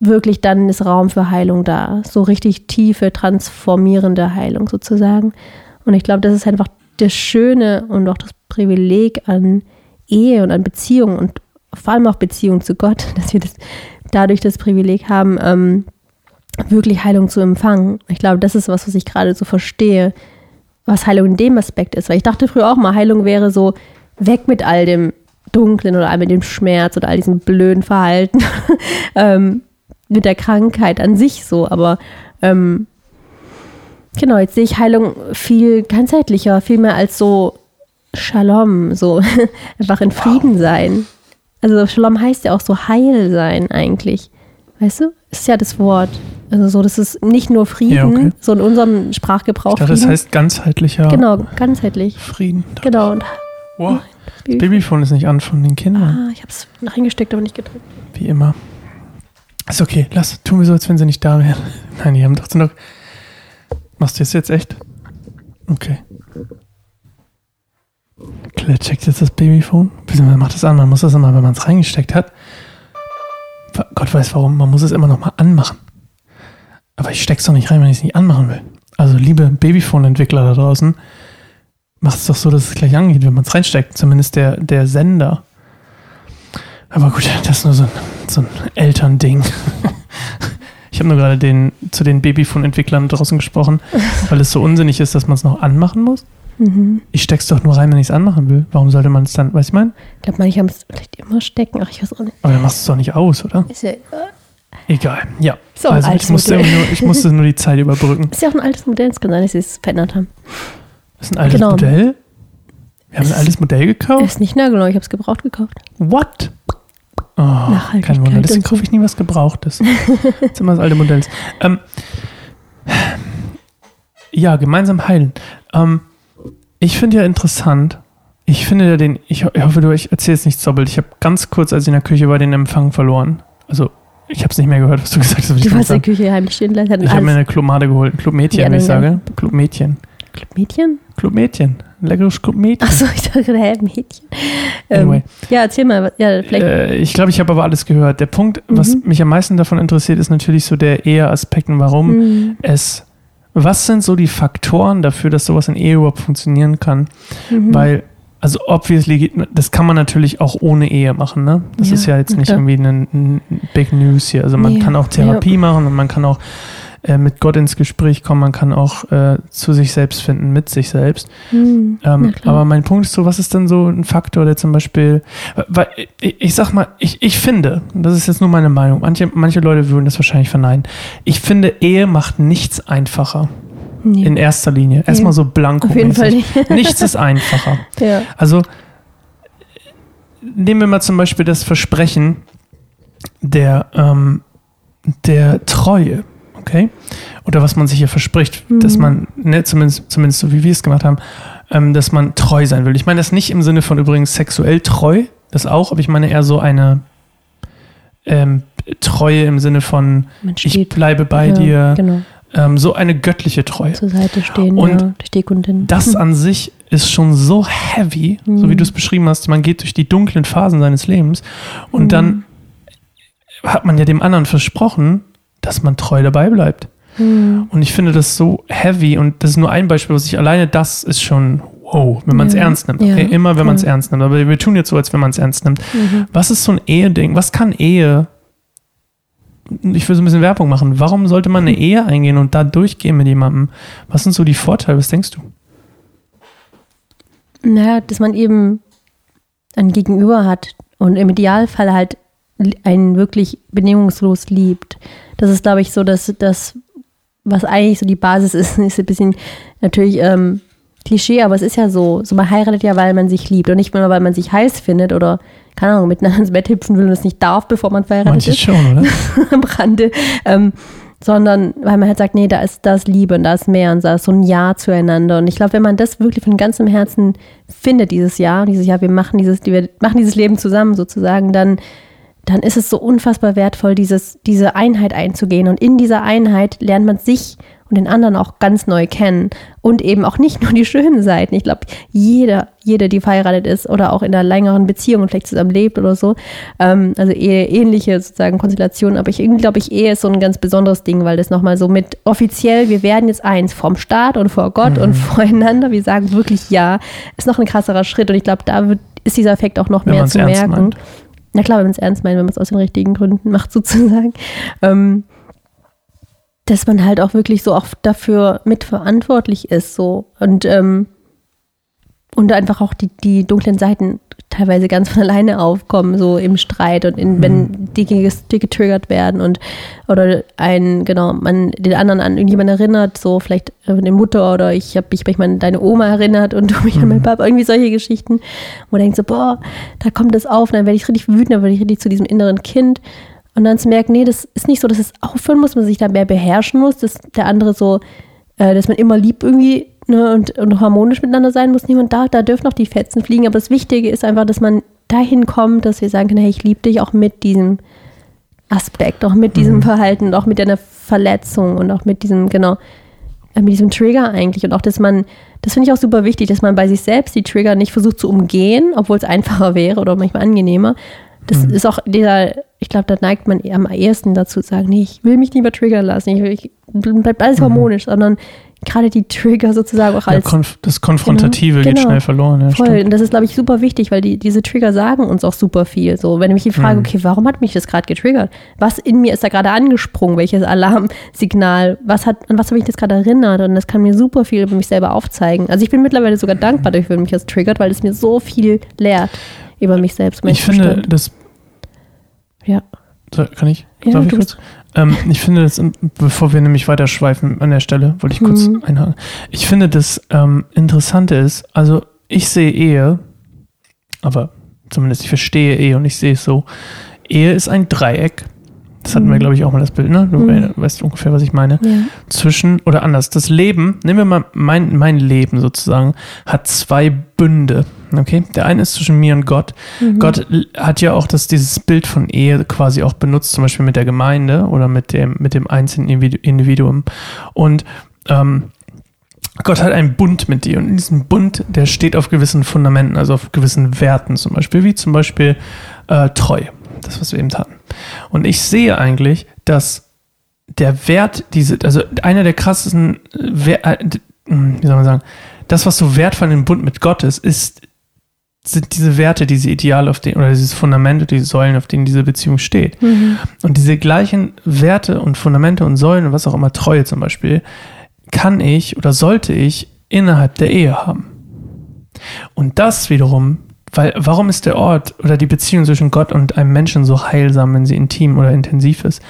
wirklich dann ist Raum für Heilung da. So richtig tiefe, transformierende Heilung sozusagen. Und ich glaube, das ist einfach das Schöne und auch das Privileg an Ehe und an Beziehung und vor allem auch Beziehung zu Gott, dass wir das dadurch das Privileg haben, ähm, wirklich Heilung zu empfangen. Ich glaube, das ist was, was ich gerade so verstehe, was Heilung in dem Aspekt ist. Weil ich dachte früher auch mal, Heilung wäre so weg mit all dem Dunklen oder all mit dem Schmerz oder all diesem blöden Verhalten, ähm, mit der Krankheit an sich so. Aber ähm, genau, jetzt sehe ich Heilung viel ganzheitlicher, viel mehr als so Shalom, so einfach in Frieden sein. Also Shalom heißt ja auch so heil sein eigentlich. Weißt du? Ist ja das Wort. Also so, das ist nicht nur Frieden, Ja, okay. so in unserem Sprachgebrauch. Ich dachte, das heißt ganzheitlicher Genau, ganzheitlich. Frieden. Genau. Und Wow. Das Baby- Babyphone ist nicht an von den Kindern, ah, ich habe es reingesteckt, aber nicht gedrückt. wie immer. Ist okay, lass, tun wir so, als wenn sie nicht da wären. Nein, die haben doch noch. Machst du das jetzt echt? Okay. Claire checkt jetzt das Babyphone. Beziehungsweise macht das an. Man muss das immer, wenn man es reingesteckt hat. Gott weiß warum, man muss es immer noch mal anmachen. Aber ich steck's doch nicht rein, wenn ich es nicht anmachen will. Also, liebe Babyphone-Entwickler da draußen, macht es doch so, dass es gleich angeht, wenn man es reinsteckt. Zumindest der, der Sender. Aber gut, das ist nur so ein, so ein Elternding. Ich habe nur gerade den, zu den Babyphone-Entwicklern draußen gesprochen, weil es so unsinnig ist, dass man es noch anmachen muss. Mhm. Ich steck's doch nur rein, wenn ich es anmachen will. Warum sollte man es dann, weißt du, ich meine? Ich glaube, manche haben es vielleicht immer stecken. Ach, ich weiß auch nicht. Aber dann machst du es doch nicht aus, oder? Ist ja, Egal. Ja. So ein also ich altes musste, Modell. nur, ich musste nur die Zeit überbrücken. ist ja auch ein altes Modell. Es kann sein, dass sie es verändert haben. Das ist ein altes Genau. Modell. Wir haben Es ein altes Modell gekauft. Ist nicht nagelneu, ich habe es gebraucht gekauft. What? Oh, kein Wunder, deswegen kaufe ich nie was Gebrauchtes. das ist immer das alte Modell. Ähm, ja, gemeinsam heilen. Ähm, ich finde ja interessant, ich finde ja den, ich, ich hoffe, du, ich erzähle jetzt nichts doppelt. Ich habe ganz kurz, als ich in der Küche war, den Empfang verloren. Also, ich habe es nicht mehr gehört, was du gesagt hast. Du warst in der Küche heimlich stehen lassen. Ich habe mir eine Clubmade geholt, ein Clubmädchen, Ja, wie ich sage. Clubmädchen. Mädchen? Clubmädchen. Ein leckeres Clubmädchen. Achso, ich dachte, hä, Mädchen. Ähm, Anyway. Ja, erzähl mal. was- Ja, vielleicht. Äh, ich glaube, ich habe aber alles gehört. Der Punkt, was Mhm. mich am meisten davon interessiert, ist natürlich so der Ehe-Aspekt und warum Hm, es. Was sind so die Faktoren dafür, dass sowas in Ehe überhaupt funktionieren kann? mhm. Weil, also obviously, das kann man natürlich auch ohne Ehe machen, ne? Das Ja, ist ja jetzt nicht klar. irgendwie ein, ein Big News hier. Also man Nee, kann auch Therapie machen und man kann auch äh, mit Gott ins Gespräch kommen, man kann auch äh, zu sich selbst finden, mit sich selbst. Hm, Ähm, aber mein Punkt ist so, was ist denn so ein Faktor, der zum Beispiel, weil ich, ich sag mal, ich, ich finde, das ist jetzt nur meine Meinung, manche, manche Leute würden das wahrscheinlich verneinen, ich finde, Ehe macht nichts einfacher nee, in erster Linie. Erstmal so blanko. auf jeden Fall nicht. Nichts ist einfacher. ja. Also nehmen wir mal zum Beispiel das Versprechen der, ähm, der Treue, okay? Oder was man sich hier verspricht, Mhm. dass man, ne, zumindest, zumindest so wie wir es gemacht haben, ähm, dass man treu sein will. Ich meine das nicht im Sinne von übrigens sexuell treu, das auch, aber ich meine eher so eine ähm, Treue im Sinne von ich bleibe bei ja, dir, Genau, ähm, so eine göttliche Treue. zur Seite stehen. Und ja, Stehkundin. Das an sich ist schon so heavy, so wie Mhm. du es beschrieben hast. Man geht durch die dunklen Phasen seines Lebens und Mhm. dann hat man ja dem anderen versprochen, dass man treu dabei bleibt. Hm, Und ich finde das so heavy und das ist nur ein Beispiel, was ich alleine das ist schon wow, wenn man es Ja. ernst nimmt. Ja, Okay, immer wenn man es ernst nimmt. Aber wir tun jetzt so, als wenn man es ernst nimmt. mhm. Was ist so ein Ehe-Ding? Was kann Ehe? Ich will so ein bisschen Werbung machen. Warum sollte man eine Ehe eingehen und da durchgehen mit jemandem? Was sind so die Vorteile? Was denkst du? Naja, dass man eben ein Gegenüber hat und im Idealfall halt einen wirklich bedingungslos liebt. Das ist, glaube ich, so, dass das, was eigentlich so die Basis ist, ist ein bisschen natürlich ähm, Klischee, aber es ist ja so. So man heiratet ja, weil man sich liebt und nicht mehr, weil man sich heiß findet oder, keine Ahnung, miteinander ins Bett hüpfen will und es nicht darf, bevor man verheiratet Manche ist. schon, oder? am Rande, ähm, sondern weil man halt sagt, nee, da ist das Liebe und da ist mehr und da ist so ein Ja zueinander. Und ich glaube, wenn man das wirklich von ganzem Herzen findet, dieses Jahr, dieses Jahr, wir machen dieses, wir machen dieses Leben zusammen sozusagen, dann, dann ist es so unfassbar wertvoll, dieses, diese Einheit einzugehen. Und in dieser Einheit lernt man sich und den anderen auch ganz neu kennen. Und eben auch nicht nur die schönen Seiten. Ich glaube, jeder, jede, die verheiratet ist oder auch in einer längeren Beziehung und vielleicht zusammen lebt oder so, ähm, also ehe, ähnliche sozusagen Konstellationen. Aber ich glaube ich, Ehe ist so ein ganz besonderes Ding, weil das nochmal so mit offiziell, wir werden jetzt eins vom Staat und vor Gott und voreinander. Wir sagen wirklich ja, ist noch ein krasserer Schritt. Und ich glaube, da wird, ist dieser Effekt auch noch Wenn mehr zu merken. meint. Na klar, wenn man es ernst meint, wenn man es aus den richtigen Gründen macht, sozusagen. Ähm, dass man halt auch wirklich so auch dafür mitverantwortlich ist, so. Und ähm, und einfach auch die, die dunklen Seiten teilweise ganz von alleine aufkommen, so im Streit und in, wenn Mhm. die, ges- die getriggert werden und oder ein, genau, man den anderen an irgendjemanden erinnert, so vielleicht eine Mutter oder ich habe mich manchmal an deine Oma erinnert und du mich an meinen Mhm. Papa, irgendwie solche Geschichten, wo man denkt so, boah, da kommt das auf, und dann werde ich richtig wütend, dann werde ich richtig zu diesem inneren Kind und dann zu merken, nee, das ist nicht so, dass es aufhören muss, man sich da mehr beherrschen muss, dass der andere so, äh, dass man immer lieb irgendwie ne, und, und harmonisch miteinander sein muss. Niemand da, da dürfen noch die Fetzen fliegen, aber das Wichtige ist einfach, dass man dahin kommt, dass wir sagen können, hey, ich liebe dich auch mit diesem Aspekt, auch mit diesem Mhm. Verhalten, auch mit deiner Verletzung und auch mit diesem, genau, äh, mit diesem Trigger eigentlich. Und auch, dass man, das finde ich auch super wichtig, dass man bei sich selbst die Trigger nicht versucht zu umgehen, obwohl es einfacher wäre oder manchmal angenehmer. Das Mhm. ist auch dieser, ich glaube, da neigt man am ehesten dazu zu sagen, nee, ich will mich lieber triggern lassen, ich, will, ich bleibt alles Mhm. harmonisch, sondern gerade die Trigger sozusagen auch Ja, als konf das Konfrontative Genau, geht genau. schnell verloren. Ja, Voll, stimmt. und das ist, glaube ich, super wichtig, weil die, diese Trigger sagen uns auch super viel. So, wenn ich mich frage, Mhm. okay, warum hat mich das gerade getriggert? Was in mir ist da gerade angesprungen? Welches Alarmsignal? Was hat, an was habe ich das gerade erinnert? Und das kann mir super viel über mich selber aufzeigen. Also ich bin mittlerweile sogar dankbar dafür, wenn mich das triggert, weil es mir so viel lehrt über mich selbst. Ich finde, das ja. So, kann ich? Ja, Darf ich kurz? Ähm, ich finde das, bevor wir nämlich weiter schweifen an der Stelle, wollte ich kurz Mhm. einhaken. Ich finde das ähm, Interessante ist, also ich sehe Ehe, aber zumindest ich verstehe Ehe und ich sehe es so. Ehe ist ein Dreieck. Das hatten wir, Mhm. glaube ich, auch mal das Bild, ne? Du Mhm. weißt ungefähr, was ich meine. ja. Zwischen, oder anders, das Leben, nehmen wir mal mein, mein Leben sozusagen, hat zwei Bünde. Okay? Der eine ist zwischen mir und Gott. Mhm. Gott hat ja auch das, dieses Bild von Ehe quasi auch benutzt, zum Beispiel mit der Gemeinde oder mit dem, mit dem einzelnen Individu- Individuum. Und ähm, Gott hat einen Bund mit dir und in diesem Bund, der steht auf gewissen Fundamenten, also auf gewissen Werten zum Beispiel, wie zum Beispiel äh, Treu, das, was wir eben hatten. Und ich sehe eigentlich, dass der Wert, diese, also einer der krassesten, äh, äh, hm, wie soll man sagen, das, was so wertvoll in dem Bund mit Gott ist, ist, sind diese Werte, diese Ideale, auf denen, oder dieses Fundament, diese Säulen, auf denen diese Beziehung steht. Mhm. Und diese gleichen Werte und Fundamente und Säulen und was auch immer, Treue zum Beispiel, kann ich oder sollte ich innerhalb der Ehe haben. Und das wiederum, weil, warum ist der Ort oder die Beziehung zwischen Gott und einem Menschen so heilsam, wenn sie intim oder intensiv ist?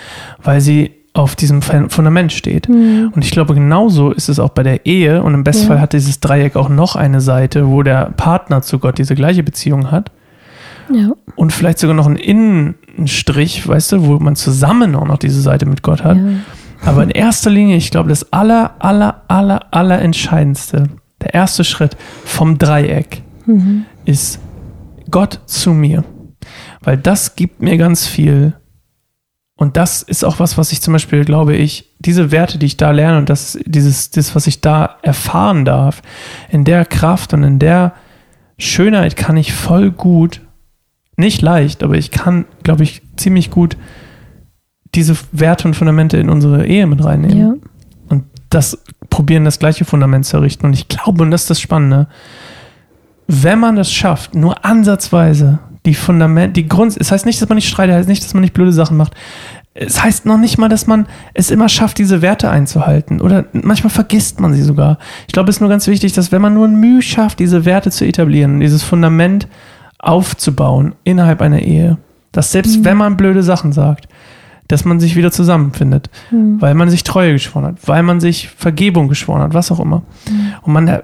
Weil sie auf diesem Fu- Fundament steht. Mhm. Und ich glaube, genauso ist es auch bei der Ehe. Und im besten Ja. Fall hat dieses Dreieck auch noch eine Seite, wo der Partner zu Gott diese gleiche Beziehung hat Ja. und vielleicht sogar noch einen Innenstrich, weißt du, wo man zusammen auch noch diese Seite mit Gott hat. ja. Aber in erster Linie, ich glaube, das aller, aller, aller, aller entscheidendste, der erste Schritt vom Dreieck Mhm. ist Gott zu mir. Weil das gibt mir ganz viel. Und das ist auch was, was ich zum Beispiel, glaube ich, diese Werte, die ich da lerne und das, dieses, das, was ich da erfahren darf, in der Kraft und in der Schönheit kann ich voll gut, nicht leicht, aber ich kann, glaube ich, ziemlich gut diese Werte und Fundamente in unsere Ehe mit reinnehmen ja. und das probieren, das gleiche Fundament zu errichten. Und ich glaube, und das ist das Spannende, wenn man das schafft, nur ansatzweise die Fundament, die Grund, es heißt nicht, dass man nicht streitet, es heißt nicht, dass man nicht blöde Sachen macht. Es heißt noch nicht mal, dass man es immer schafft, diese Werte einzuhalten. Oder manchmal vergisst man sie sogar. Ich glaube, es ist nur ganz wichtig, dass wenn man nur ein Mühe schafft, diese Werte zu etablieren, dieses Fundament aufzubauen innerhalb einer Ehe, dass selbst Mhm. wenn man blöde Sachen sagt, dass man sich wieder zusammenfindet Mhm. weil man sich Treue geschworen hat, weil man sich Vergebung geschworen hat, was auch immer. Und man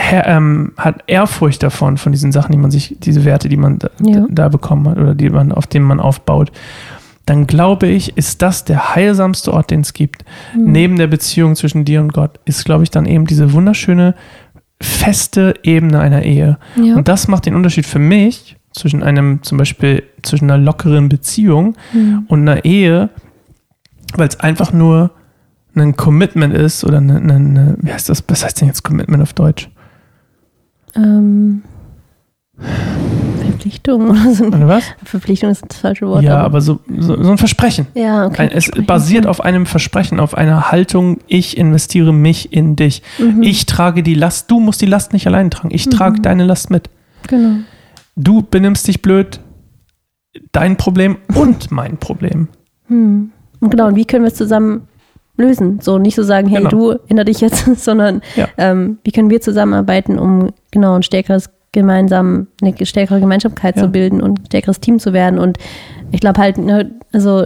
ähm, hat Ehrfurcht davon, von diesen Sachen, die man sich, diese Werte, die man da, Ja. da bekommen hat oder die man, auf denen man aufbaut. Dann glaube ich, ist das der heilsamste Ort, den es gibt. Mhm. Neben der Beziehung zwischen dir und Gott ist, glaube ich, dann eben diese wunderschöne, feste Ebene einer Ehe. Ja. Und das macht den Unterschied für mich zwischen einem, zum Beispiel zwischen einer lockeren Beziehung Mhm. und einer Ehe, weil es einfach nur ein Commitment ist oder eine, eine, eine, wie heißt das, was heißt denn jetzt Commitment auf Deutsch? Ähm, Verpflichtung oder so. Oder was? Verpflichtung ist das falsche Wort. ja, aber so, so, so ein Versprechen. ja, okay. Ein, es basiert auf einem Versprechen, auf einer Haltung, ich investiere mich in dich. Mhm. Ich trage die Last, du musst die Last nicht allein tragen. Ich trage Mhm. deine Last mit. Genau. Du benimmst dich blöd, dein Problem und mein Problem. Hm. Und genau, und wie können wir es zusammen lösen. So nicht so sagen, hey, Genau. du erinner dich jetzt, sondern Ja. ähm, wie können wir zusammenarbeiten, um genau ein stärkeres gemeinsam, eine stärkere Gemeinsamkeit Ja. zu bilden und ein stärkeres Team zu werden. Und ich glaube halt, ne, also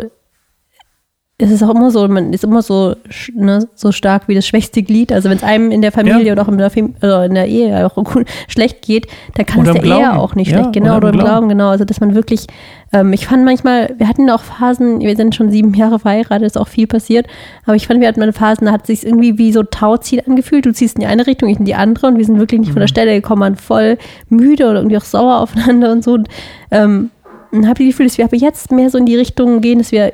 es ist auch immer so, man ist immer so, ne, so stark wie das schwächste Glied. Also wenn es einem in der Familie Ja. oder auch in der, Fam oder in der Ehe auch schlecht geht, dann kann Oder es der Ehe Glauben. auch nicht Ja, schlecht. Genau, oder im Glauben. Glauben, genau. Also dass man wirklich, ähm, ich fand manchmal, wir hatten auch Phasen, wir sind schon sieben Jahre verheiratet, ist auch viel passiert, aber ich fand, wir hatten mal Phasen, da hat es sich irgendwie wie so Tauziel angefühlt. Du ziehst in die eine Richtung, ich in die andere und wir sind wirklich nicht von der Mhm. Stelle gekommen, waren voll müde oder irgendwie auch sauer aufeinander und so. Und, ähm, und habe das Gefühl, dass wir aber jetzt mehr so in die Richtung gehen, dass wir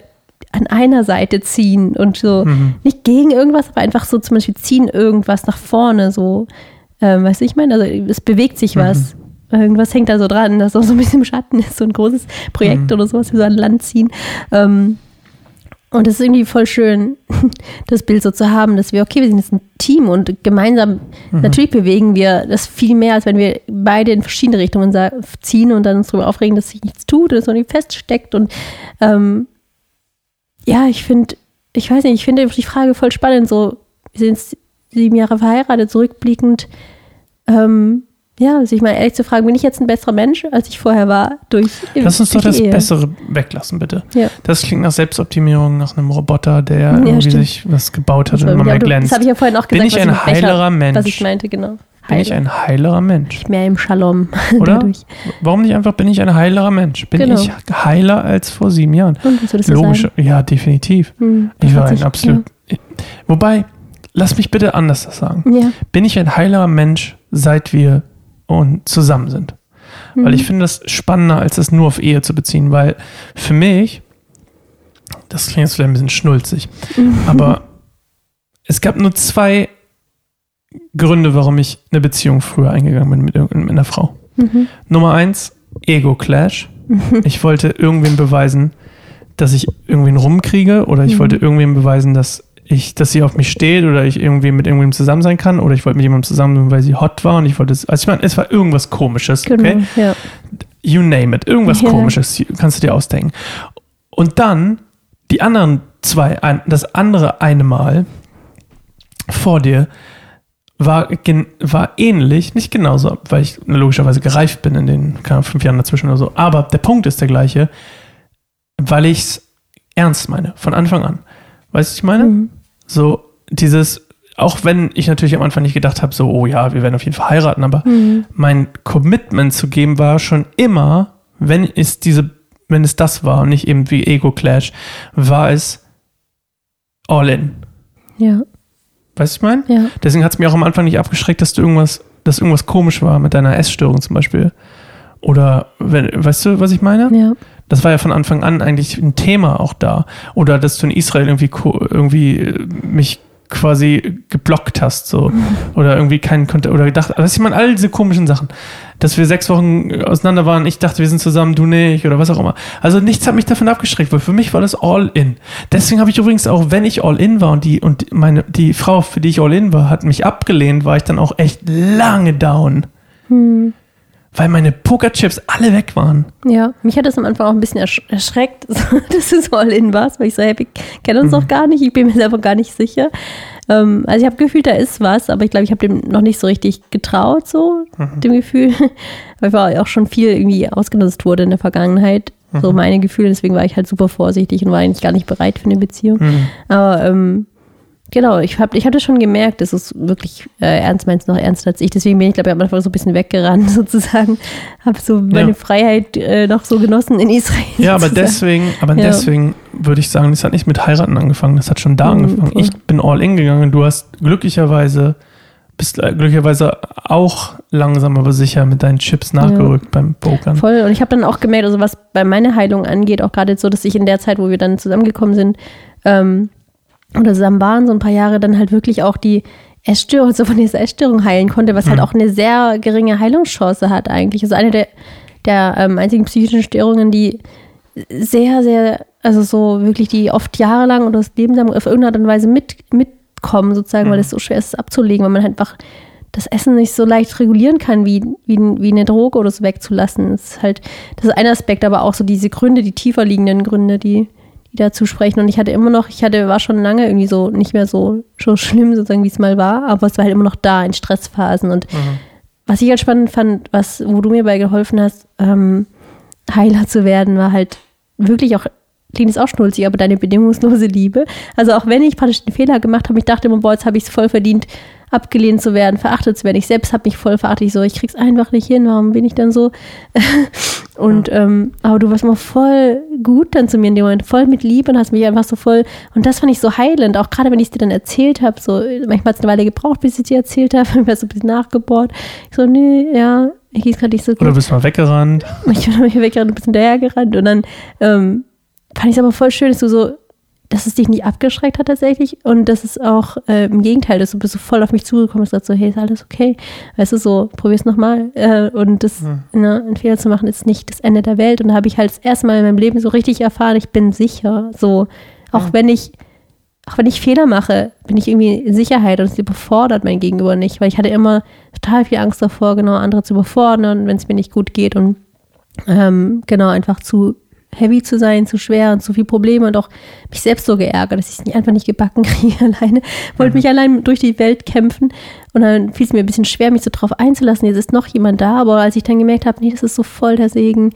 an einer Seite ziehen und so Mhm. nicht gegen irgendwas, aber einfach so zum Beispiel ziehen irgendwas nach vorne, so, ähm, weißt du, ich meine, also es bewegt sich was. Irgendwas hängt da so dran, das auch so ein bisschen im Schatten ist, so ein großes Projekt oder sowas, wir so an Land ziehen. Ähm, und es ist irgendwie voll schön, das Bild so zu haben, dass wir, okay, wir sind jetzt ein Team und gemeinsam, natürlich bewegen wir das viel mehr, als wenn wir beide in verschiedene Richtungen ziehen und dann uns darüber aufregen, dass sich nichts tut oder so nicht feststeckt. Und ähm, ja, ich finde, ich weiß nicht, ich finde die Frage voll spannend. So, wir sind sieben Jahre verheiratet, zurückblickend. Ähm, ja, sich mal ehrlich zu fragen, bin ich jetzt ein besserer Mensch, als ich vorher war, durch Lass uns doch das Ehe? Bessere weglassen, bitte. Ja. Das klingt nach Selbstoptimierung, nach einem Roboter, der Ja, irgendwie stimmt. sich was gebaut hat und immer mehr glänzt. das habe ich ja vorhin auch Bin gesagt. ich was ein heilerer Mensch? Was ich meinte, genau. Bin ich ein heilerer Mensch? Mehr im Shalom. Oder? dadurch. Warum nicht einfach, bin ich ein heilerer Mensch? Bin Genau. ich heiler als vor sieben Jahren? Und würdest Logisch, sagen? ja, definitiv. Hm, Ich war ein absolut. Wobei, lass mich bitte anders das sagen. Ja. ja. Bin ich ein heilerer Mensch, seit wir und zusammen sind? Weil Mhm. ich finde das spannender, als das nur auf Ehe zu beziehen, weil für mich, das klingt jetzt vielleicht ein bisschen schnulzig, aber es gab nur zwei Gründe, warum ich eine Beziehung früher eingegangen bin mit, irgend- mit einer Frau. Mhm. Nummer eins, Ego-Clash. Ich wollte irgendwem beweisen, dass ich irgendwen rumkriege oder ich Mhm. wollte irgendwem beweisen, dass ich, dass sie auf mich steht oder ich irgendwie mit irgendwem zusammen sein kann oder ich wollte mit jemandem zusammen sein, weil sie hot war und ich wollte, es- also ich meine, es war irgendwas komisches, Genau. okay? Ja. You name it, irgendwas Ja. komisches, kannst du dir ausdenken. Und dann die anderen zwei, das andere eine Mal vor dir war, war ähnlich, nicht genauso, weil ich logischerweise gereift bin in den keine fünf Jahren dazwischen oder so. Aber der Punkt ist der gleiche, weil ich es ernst meine, von Anfang an. Weißt du, was ich meine? Mhm. So, dieses, auch wenn ich natürlich am Anfang nicht gedacht habe, so, oh ja, wir werden auf jeden Fall heiraten, aber Mhm. mein Commitment zu geben war schon immer, wenn es diese, wenn es das war und nicht eben wie Ego Clash, war es all in. Ja. Weißt du, was ich meine? Ja. Deswegen hat es mir auch am Anfang nicht abgeschreckt, dass du irgendwas, dass irgendwas komisch war mit deiner Essstörung zum Beispiel. Oder, wenn, weißt du, was ich meine? Ja. Das war ja von Anfang an eigentlich ein Thema auch da. Oder dass du in Israel irgendwie, irgendwie äh, mich quasi geblockt hast, so. Oder irgendwie keinen Kontakt, oder gedacht, was ich meine, all diese komischen Sachen. Dass wir sechs Wochen auseinander waren, ich dachte, wir sind zusammen, du nicht, oder was auch immer. Also nichts hat mich davon abgeschreckt, weil für mich war das all in. Deswegen habe ich übrigens auch, wenn ich all in war und die, und meine, die Frau, für die ich all in war, hat mich abgelehnt, war ich dann auch echt lange down. Hm. Weil meine Pokerchips alle weg waren. Ja, mich hat das am Anfang auch ein bisschen ersch erschreckt, dass so all in warst, weil ich so, hey, wir kennen uns noch gar nicht, ich bin mir selber gar nicht sicher. Ähm, also ich habe gefühlt, da ist was, aber ich glaube, ich habe dem noch nicht so richtig getraut, so dem Gefühl, weil war auch schon viel irgendwie ausgenutzt wurde in der Vergangenheit, so meine Gefühle, deswegen war ich halt super vorsichtig und war eigentlich gar nicht bereit für eine Beziehung. Mhm. Aber ähm, genau, ich habe ich hab das schon gemerkt, dass es wirklich äh, ernst meinst, noch ernster als ich. Deswegen bin ich, glaube ich, am Anfang so ein bisschen weggerannt sozusagen. Habe so meine Ja. Freiheit äh, noch so genossen in Israel. Ja, aber sozusagen. deswegen, aber Ja. deswegen würde ich sagen, das hat nicht mit heiraten angefangen, das hat schon da Mhm, angefangen. voll. Ich bin all in gegangen, du hast glücklicherweise bist äh, glücklicherweise auch langsam aber sicher mit deinen Chips nachgerückt beim Pokern. Voll. Und ich habe dann auch gemerkt, also was bei meiner Heilung angeht, auch gerade so, dass ich in der Zeit, wo wir dann zusammengekommen sind, ähm, oder zusammen waren, so ein paar Jahre, dann halt wirklich auch die Essstörung, so von dieser Essstörung heilen konnte, was halt Mhm. auch eine sehr geringe Heilungschance hat eigentlich. Also eine der, der ähm, einzigen psychischen Störungen, die sehr, sehr, also so wirklich, die oft jahrelang oder das Leben lang auf irgendeine Art und Weise mit, mitkommen, sozusagen, weil es so schwer ist, es abzulegen, weil man halt einfach das Essen nicht so leicht regulieren kann, wie, wie, wie eine Droge oder so wegzulassen. Das ist halt, das ist ein Aspekt, aber auch so diese Gründe, die tiefer liegenden Gründe, die, wieder zu sprechen. Und ich hatte immer noch, ich hatte, war schon lange irgendwie so nicht mehr so, so schlimm, sozusagen, wie es mal war, aber es war halt immer noch da in Stressphasen. Und Mhm. was ich halt spannend fand, was, wo du mir bei geholfen hast, ähm, Heiler zu werden, war halt wirklich auch, klingt es auch schnulzig, aber deine bedingungslose Liebe. Also auch wenn ich praktisch den Fehler gemacht habe, ich dachte immer, boah, jetzt habe ich es voll verdient, abgelehnt zu werden, verachtet zu werden. Ich selbst habe mich voll verachtet. Ich so, ich krieg's einfach nicht hin, warum bin ich dann so? und ähm, aber du warst immer voll gut dann zu mir in dem Moment, voll mit Liebe und hast mich einfach so voll. Und das fand ich so heilend, auch gerade wenn ich es dir dann erzählt habe, so manchmal hat es eine Weile gebraucht, bis ich dir erzählt habe, ich war so ein bisschen nachgebohrt. Ich so, nee, ja, ich geht's gerade nicht so gut. Oder bist mal weggerannt. Ich bin mich weggerannt, ein bisschen dahergerannt und dann ähm, fand ich es aber voll schön, dass du so, dass es dich nicht abgeschreckt hat tatsächlich und dass es auch äh, im Gegenteil, dass du bist so voll auf mich zugekommen und gesagt so, hey, ist alles okay? Weißt du, so, probier's nochmal. Äh, und das, Hm. ne, einen Fehler zu machen, ist nicht das Ende der Welt. Und da habe ich halt das erste Mal in meinem Leben so richtig erfahren, ich bin sicher. So, auch Ja. wenn ich auch wenn ich Fehler mache, bin ich irgendwie in Sicherheit und es überfordert mein Gegenüber nicht, weil ich hatte immer total viel Angst davor, genau andere zu überfordern, wenn es mir nicht gut geht und ähm, genau einfach zu heavy zu sein, zu schwer und zu viel Probleme und auch mich selbst so geärgert, dass ich es nicht einfach nicht gebacken kriege alleine. Wollte mich allein durch die Welt kämpfen und dann fiel es mir ein bisschen schwer, mich so drauf einzulassen. Jetzt ist noch jemand da, aber als ich dann gemerkt habe, nee, das ist so voll der Segen,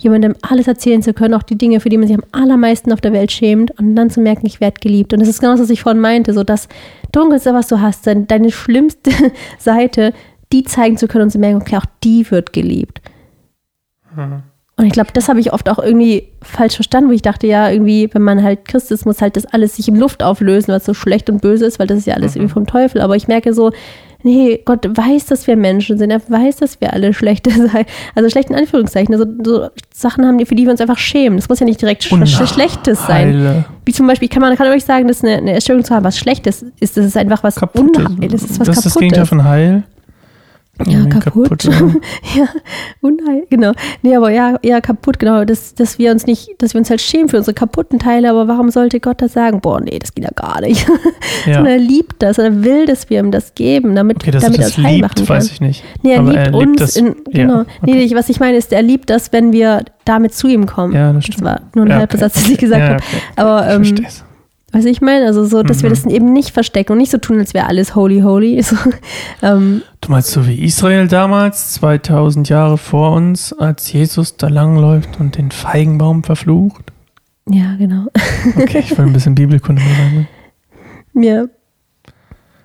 jemandem alles erzählen zu können, auch die Dinge, für die man sich am allermeisten auf der Welt schämt und dann zu merken, ich werde geliebt. Und das ist genau das, was ich vorhin meinte, so das Dunkelste, was du hast, dein- deine schlimmste Seite, die zeigen zu können und zu merken, okay, auch die wird geliebt. Mhm. Und ich glaube, das habe ich oft auch irgendwie falsch verstanden, wo ich dachte, ja, irgendwie, wenn man halt Christ ist, muss halt das alles sich in Luft auflösen, was so schlecht und böse ist, weil das ist ja alles Mhm. irgendwie vom Teufel. Aber ich merke so, nee, Gott weiß, dass wir Menschen sind. Er weiß, dass wir alle schlechte sein. Also schlecht in Anführungszeichen. Also so Sachen haben, die- für die wir uns einfach schämen. Das muss ja nicht direkt sch Schlechtes sein. Wie zum Beispiel, kann man kann euch sagen, dass eine, eine Erstörung zu haben, was Schlechtes ist. Das ist einfach was. Unheil. Das ist was das ist das Gegenteil von Heil. Ja, Irgendwie kaputt. ja. ja, Unheil, genau. Nee, aber ja, ja, kaputt, genau. Dass, dass wir uns nicht, dass wir uns halt schämen für unsere kaputten Teile, aber warum sollte Gott das sagen? Boah, nee, das geht ja gar nicht. Ja. Sondern er liebt das, er will, dass wir ihm das geben, damit, Okay, dass damit er das heil machen kann. weiß ich nicht. Nee, er Aber liebt er uns. liebt das- in, ja, genau. Nee, okay. ich- was ich meine ist, er liebt das, wenn wir damit zu ihm kommen. Ja, das das stimmt. war nur ein Ja, halber okay. Satz, den ich gesagt ja, habe. okay. Aber Ich ähm, versteh's. Was ich meine, also so, dass wir Mhm. das eben nicht verstecken und nicht so tun, als wäre alles holy, holy. So, ähm, Du meinst so wie Israel damals, 2000 Jahre vor uns, als Jesus da langläuft und den Feigenbaum verflucht? ja, genau. Okay, ich will ein bisschen Bibelkunde rein. Ja,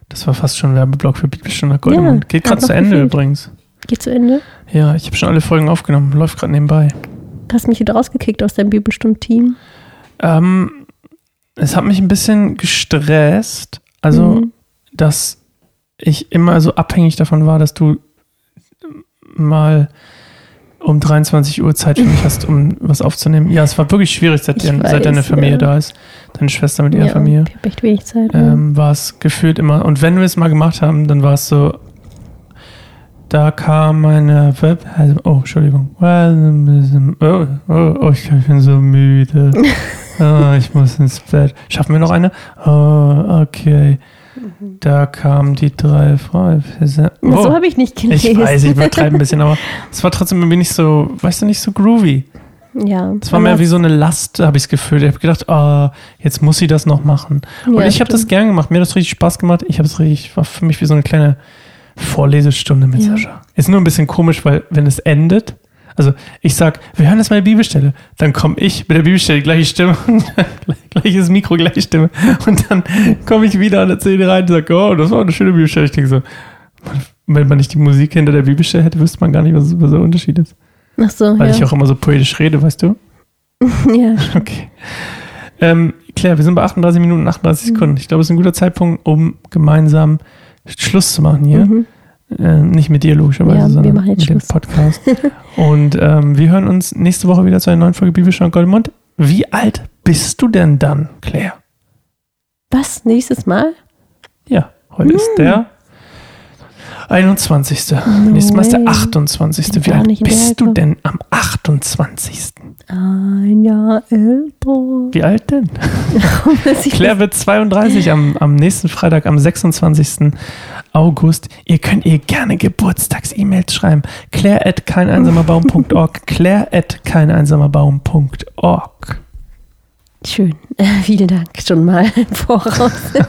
Das war fast schon ein Werbeblock für Bibelstunde Goldemund. Ja, Geht gerade zu Ende gefehlt. übrigens. geht zu Ende. Ja, ich habe schon alle Folgen aufgenommen. Läuft gerade nebenbei. Hast mich wieder rausgekickt aus deinem Bibelstund-Team. Ähm, es hat mich ein bisschen gestresst. Also, Mhm. dass ich immer so abhängig davon war, dass du mal um 23 Uhr Zeit für mich hast, um was aufzunehmen. Ja, es war wirklich schwierig, seit, Ich dein- seit deine weiß, Familie ja. da ist. Deine Schwester mit ihrer ja, Familie. Ich habe echt wenig Zeit. Ähm, war es gefühlt immer. Und wenn wir es mal gemacht haben, dann war es so. Da kam meine Web. Also, oh, Entschuldigung. Oh, oh, oh, ich bin so müde. Oh, ich muss ins Bett. Schaffen wir noch eine? Oh, okay. Da kamen die drei Frauen. ja. So Oh, habe ich nicht gelesen. ich weiß, ich übertreibe ein bisschen, aber es war trotzdem irgendwie nicht so, weißt du, nicht so groovy. ja, Es war mehr wie so eine Last, habe ich es gefühlt. Ich habe gedacht, oh, jetzt muss sie das noch machen. Und Ja, ich habe das gern gemacht. Mir hat das richtig Spaß gemacht. Ich habe es richtig, war für mich wie so eine kleine Vorlesestunde mit Ja. Sascha. Ist nur ein bisschen komisch, weil wenn es endet, also ich sag, wir hören jetzt mal die Bibelstelle, dann komme ich mit der Bibelstelle, gleiche Stimme, gleiches Mikro, gleiche Stimme. Und dann komme ich wieder und erzähle rein und sage, oh, das war eine schöne Bibelstelle. Ich denke so, wenn man nicht die Musik hinter der Bibelstelle hätte, wüsste man gar nicht, was, was der Unterschied ist. Ach so, Weil ja. ich auch immer so poetisch rede, weißt du? ja. Okay. Ähm, Claire, wir sind bei 38 Minuten und 38 Mhm. Sekunden. Ich glaube, es ist ein guter Zeitpunkt, um gemeinsam Schluss zu machen hier. Mhm. Äh, nicht mit dir logischerweise, Ja, sondern mit dem Schluss. Podcast. und ähm, wir hören uns nächste Woche wieder zu einer neuen Folge Bibelstunde Goldmund. Wie alt bist du denn dann, Claire? Was? Nächstes Mal? Ja, heute ist Hm. der 21. No Nächstes Mal ist der way. 28. Bin Wie alt bist du denn am 28.? Ein Jahr älter. Wie alt denn? Claire wird 32 am, am nächsten Freitag, am 26. August. Ihr könnt ihr gerne Geburtstags-E-Mails schreiben. Claire at keineinsamerbaum.org. Claire at keineinsamerbaum.org. Schön. Vielen Dank schon mal im Voraus.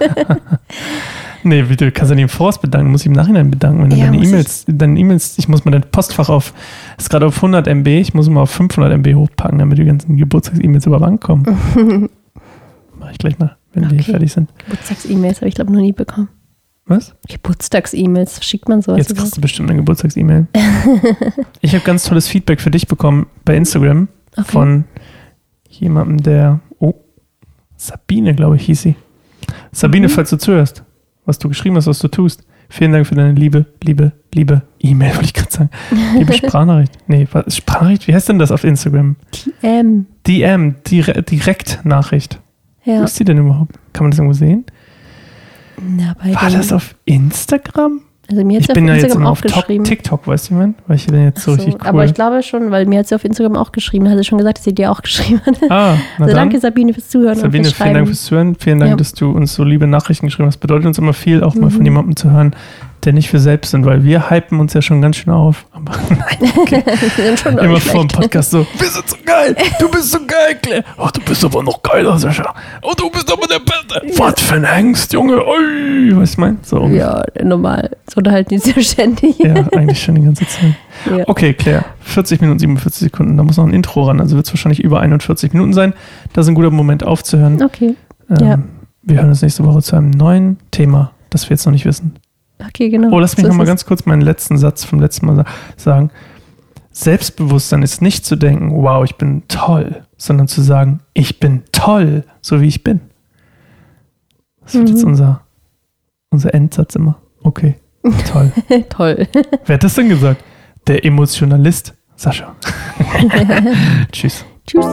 Nee, du kannst ja nicht im Voraus bedanken, du musst dich im Nachhinein bedanken, wenn du Ja, deine muss E-Mails, deine E-Mails, ich muss mal dein Postfach auf, ist gerade auf 100 MB, ich muss mal auf 500 MB hochpacken, damit die ganzen Geburtstags-E-Mails über Bank kommen. Mach ich gleich mal, wenn die Okay. fertig sind. Geburtstags-E-Mails habe ich, glaube noch nie bekommen. Was? Geburtstags-E-Mails, schickt man sowas? Jetzt kriegst du bestimmt eine Geburtstags-E-Mail. ich habe ganz tolles Feedback für dich bekommen bei Instagram Okay. von jemandem, der, oh, Sabine, glaube ich, hieß sie. Sabine, Mhm. falls du zuhörst, was du geschrieben hast, was du tust. Vielen Dank für deine liebe, liebe, liebe E-Mail, wollte ich gerade sagen. Liebe Sprachnachricht. Nee, was, Sprachnachricht? Wie heißt denn das auf Instagram? TM. DM, Dire Direktnachricht. Wo Ja. ist die denn überhaupt? Kann man das irgendwo sehen? Na, War das auf Instagram? Also mir hat Ich sie auf bin ja jetzt immer auf. TikTok, weißt du, man? Weil ich bin jetzt so, so, richtig cool. Aber ich glaube schon, weil mir hat sie auf Instagram auch geschrieben. Hat sie schon gesagt, dass sie dir auch geschrieben hat. ah, na Also dann. danke Sabine fürs Zuhören Sabine, und fürs vielen Dank fürs Zuhören. Vielen Dank, Ja. dass du uns so liebe Nachrichten geschrieben hast. Bedeutet uns immer viel, auch mal Mhm. von jemandem zu hören, der nicht für selbst sind, weil wir hypen uns ja schon ganz schön auf. Aber nein, schon immer vor dem. Podcast so, wir sind so geil, du bist so geil, Claire. Ach, du bist aber noch geiler, Sascha. Oh, du bist aber der Beste. Was für ein Hengst, Junge. Ui, was ich meine? So. Ja, normal. So unterhalten die sich ja ständig. Ja, eigentlich schon die ganze Zeit. Ja. Okay, Claire, 40 Minuten 47 Sekunden, da muss noch ein Intro ran, also wird es wahrscheinlich über 41 Minuten sein. Das ist ein guter Moment aufzuhören. Okay. Ähm, Ja. Wir hören uns nächste Woche zu einem neuen Thema, das wir jetzt noch nicht wissen. Okay, genau. Oh, lass mich So noch mal ist es. ganz kurz meinen letzten Satz vom letzten Mal sa- sagen. Selbstbewusstsein ist nicht zu denken, wow, ich bin toll, sondern zu sagen, ich bin toll, so wie ich bin. Das wird Mhm. jetzt unser, unser Endsatz immer. Okay, toll. Toll. Wer hat das denn gesagt? Der Emotionalist, Sascha. Tschüss. Tschüss.